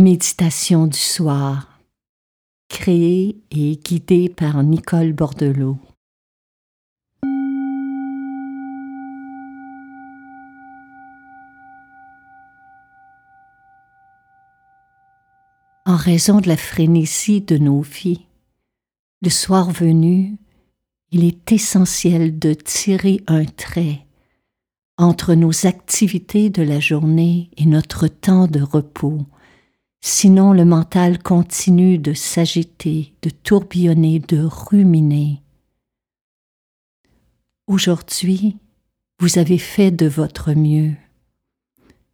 Méditation du soir, créée et guidée par Nicole Bordelot. En raison de la frénésie de nos vies, le soir venu, il est essentiel de tirer un trait entre nos activités de la journée et notre temps de repos Sinon le mental continue de s'agiter, de tourbillonner, de ruminer. Aujourd'hui, vous avez fait de votre mieux.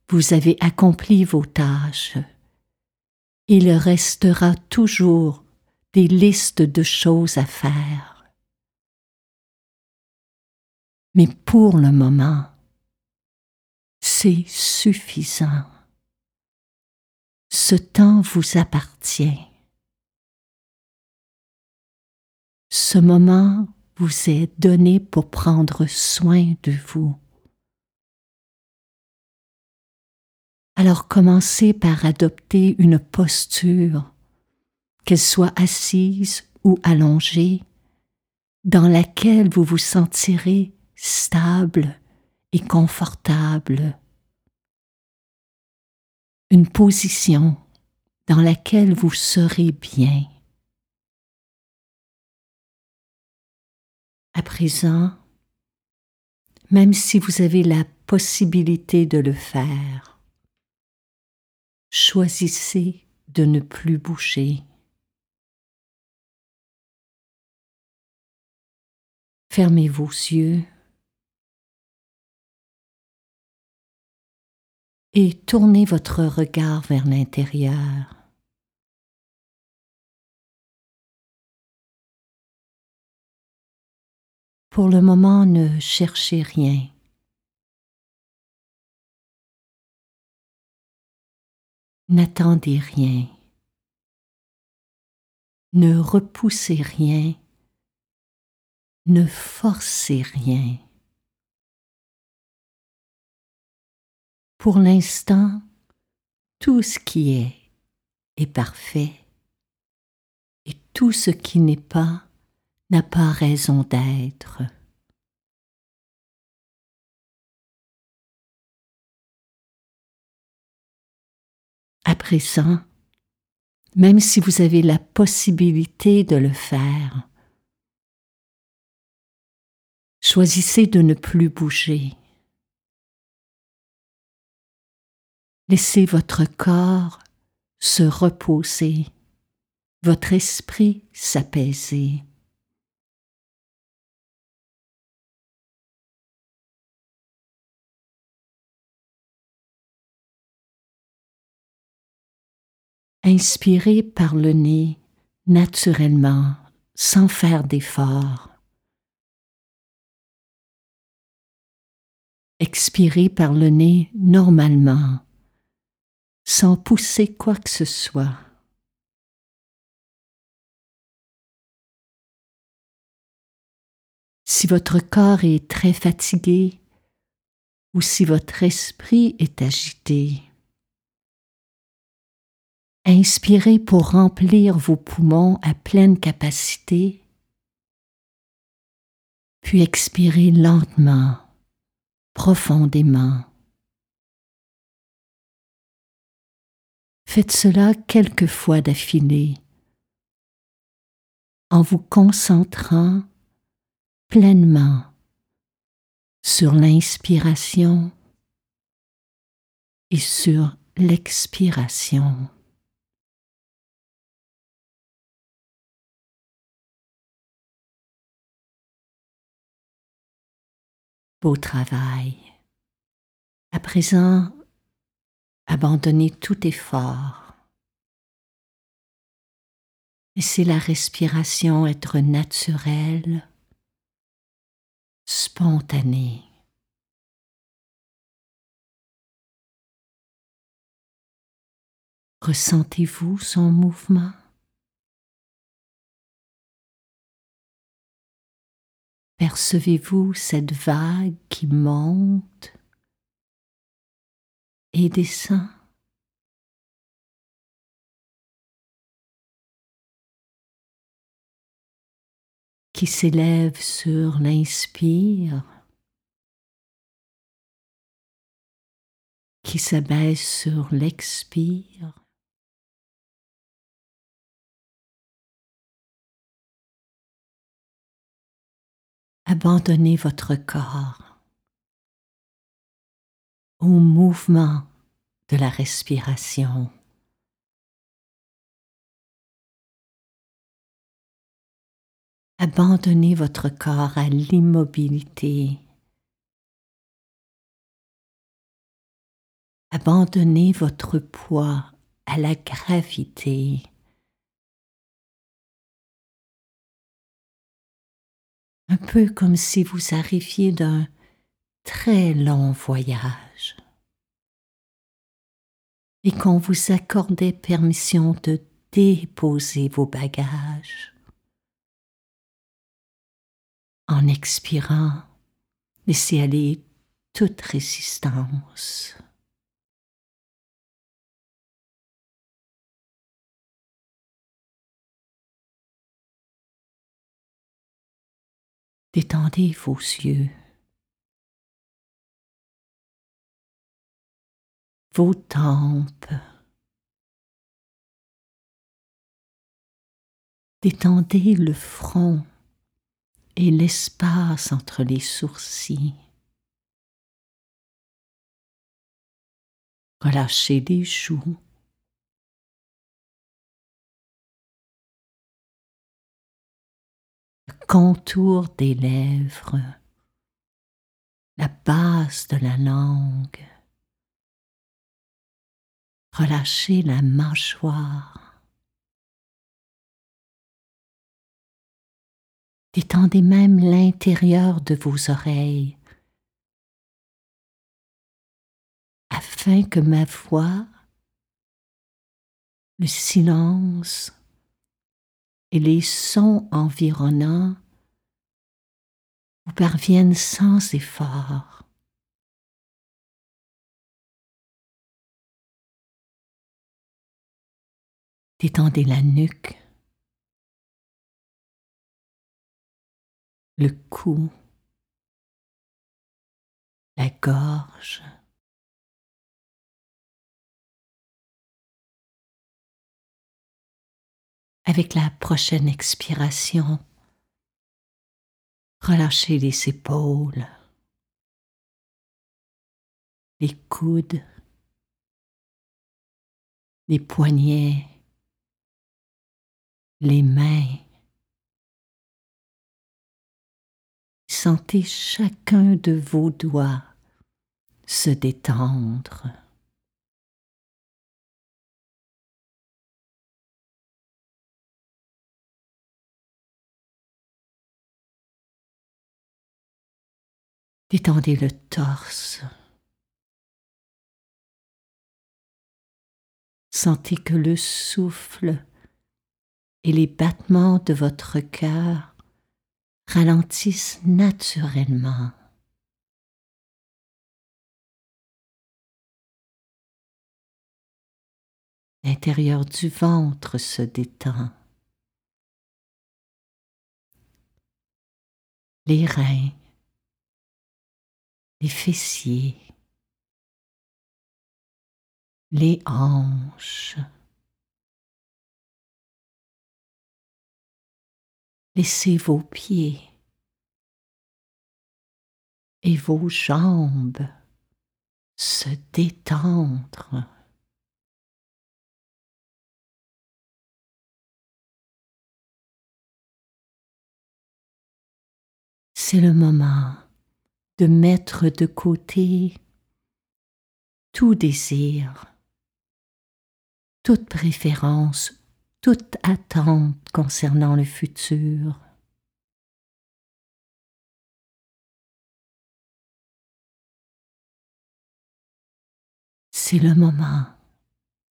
Vous avez accompli vos tâches. Il restera toujours des listes de choses à faire. Mais pour le moment, c'est suffisant ce temps vous appartient. Ce moment vous est donné pour prendre soin de vous. Alors commencez par adopter une posture, qu'elle soit assise ou allongée, dans laquelle vous vous sentirez stable et confortable une position dans laquelle vous serez bien. À présent, même si vous avez la possibilité de le faire, choisissez de ne plus bouger. Fermez vos yeux et tournez votre regard vers l'intérieur. Pour le moment, ne cherchez rien. N'attendez rien. Ne repoussez rien. Ne forcez rien. Pour l'instant, tout ce qui est est parfait et tout ce qui n'est pas n'a pas raison d'être. À présent, même si vous avez la possibilité de le faire, choisissez de ne plus bouger. Laissez votre corps se reposer, votre esprit s'apaiser. Inspirez par le nez naturellement, sans faire d'effort. Expirez par le nez normalement sans pousser quoi que ce soit. Si votre corps est très fatigué ou si votre esprit est agité, inspirez pour remplir vos poumons à pleine capacité, puis expirez lentement, profondément. Faites cela quelques fois d'affilée, en vous concentrant pleinement sur l'inspiration et sur l'expiration. Beau travail. À présent, Abandonnez tout effort. Laissez la respiration être naturelle, spontanée. Ressentez-vous son mouvement? Percevez-vous cette vague qui monte? et des qui s'élève sur l'inspire, qui s'abaisse sur l'expire. Abandonnez votre corps au mouvement de la respiration. Abandonnez votre corps à l'immobilité. Abandonnez votre poids à la gravité. Un peu comme si vous arriviez d'un très long voyage et qu'on vous accordait permission de déposer vos bagages. En expirant, laissez aller toute résistance. Détendez vos yeux, vos tempes. Détendez le front et l'espace entre les sourcils. Relâchez les joues. Le contour des lèvres, la base de la langue. Relâchez la mâchoire. Détendez même l'intérieur de vos oreilles afin que ma voix, le silence et les sons environnants vous parviennent sans effort. Détendez la nuque. le cou, la gorge. Avec la prochaine expiration, relâchez les épaules, les coudes, les poignets, les mains. Sentez chacun de vos doigts se détendre. Détendez le torse. Sentez que le souffle et les battements de votre cœur ralentissent naturellement. L'intérieur du ventre se détend. Les reins, les fessiers, les hanches. Laissez vos pieds et vos jambes se détendre. C'est le moment de mettre de côté tout désir, toute préférence toute attente concernant le futur. C'est le moment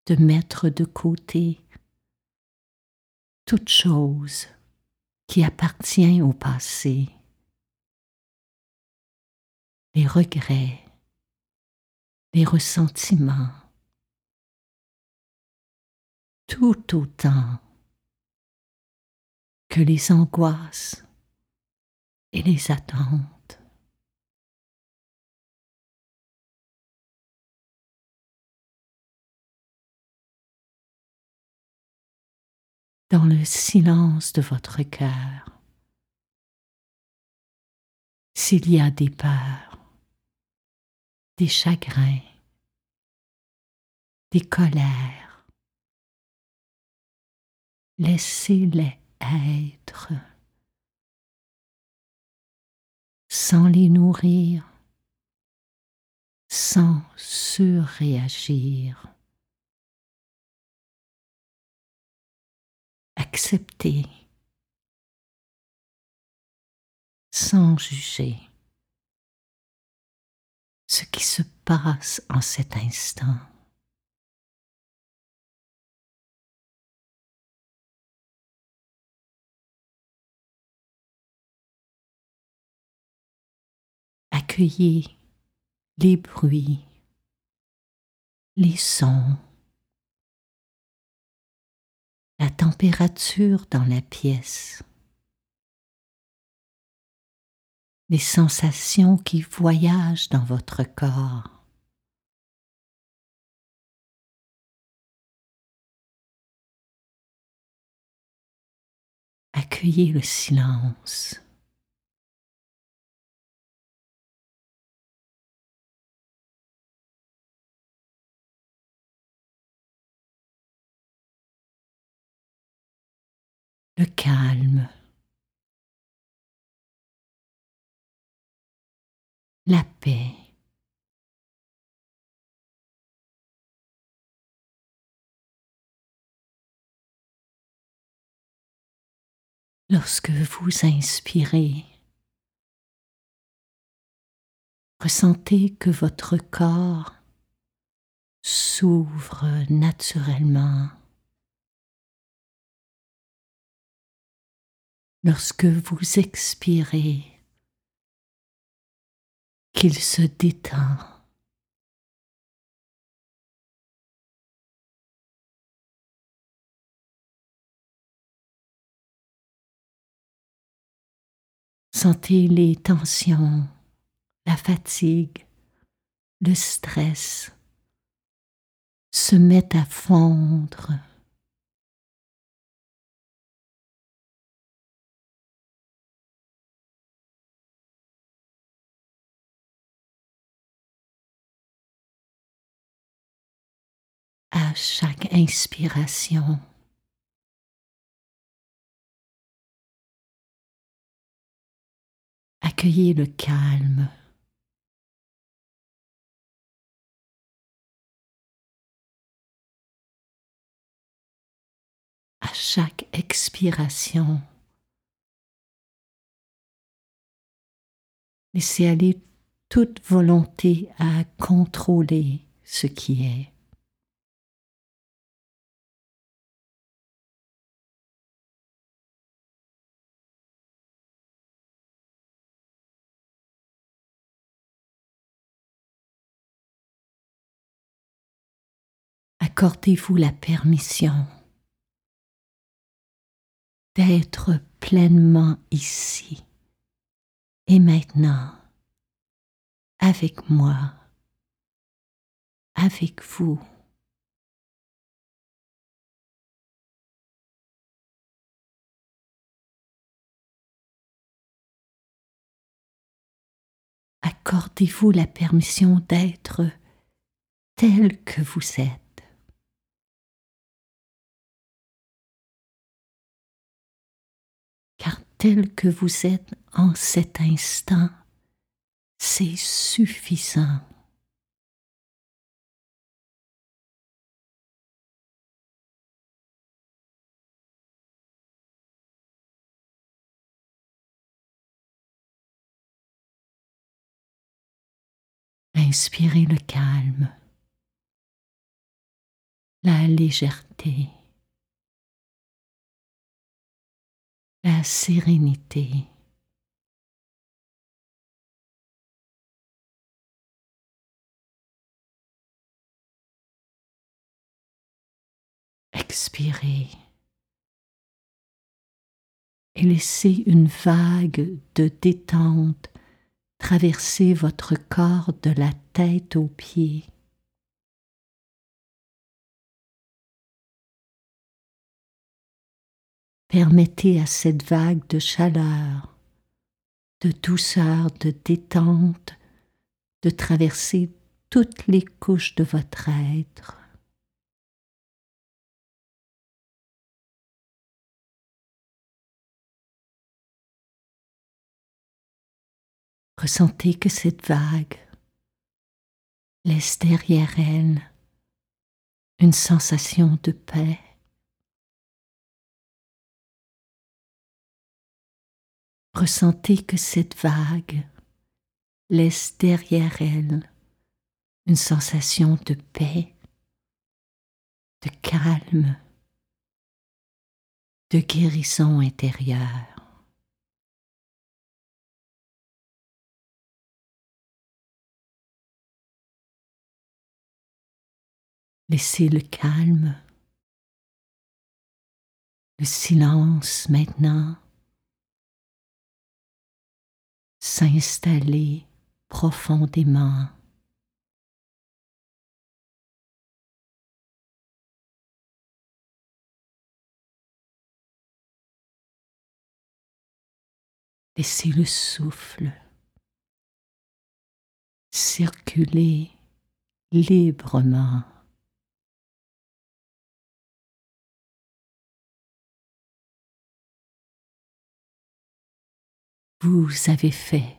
de mettre de côté toute chose qui appartient au passé, les regrets, les ressentiments, tout autant que les angoisses et les attentes. Dans le silence de votre cœur, s'il y a des peurs, des chagrins, des colères, laissez-les être sans les nourrir, sans surréagir. Accepter sans juger ce qui se passe en cet instant. Accueillez les bruits, les sons, la température dans la pièce. les sensations qui voyagent dans votre corps. Accueillez le silence. Calme. la paix. Lorsque vous inspirez, ressentez que votre corps s'ouvre naturellement. Lorsque vous expirez, qu'il se détend. Sentez les tensions, la fatigue, le stress se mettent à fondre à chaque inspiration. Accueillez le calme. À chaque expiration, laissez aller toute volonté à contrôler ce qui est. accordez-vous la permission d'être pleinement ici et maintenant avec moi, avec vous. Accordez-vous la permission d'être tel que vous êtes. Tel que vous êtes en cet instant, c'est suffisant. Inspirez le calme, la légèreté. La sérénité. Expirez. et laissez une vague de détente traverser votre corps de la tête aux pieds. Permettez à cette vague de chaleur, de douceur, de détente de traverser toutes les couches de votre être. Ressentez que cette vague laisse derrière elle une sensation de paix. Ressentez que cette vague laisse derrière elle une sensation de paix, de calme, de guérison intérieure. Laissez le calme, le silence maintenant s'installer profondément. Laissez le souffle circuler librement. Vous avez fait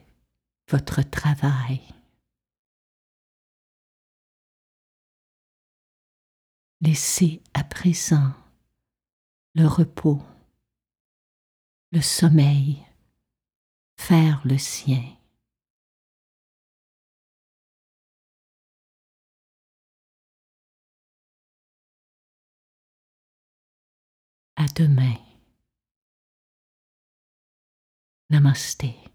votre travail. Laissez à présent le repos, le sommeil faire le sien. À demain. ナマステ。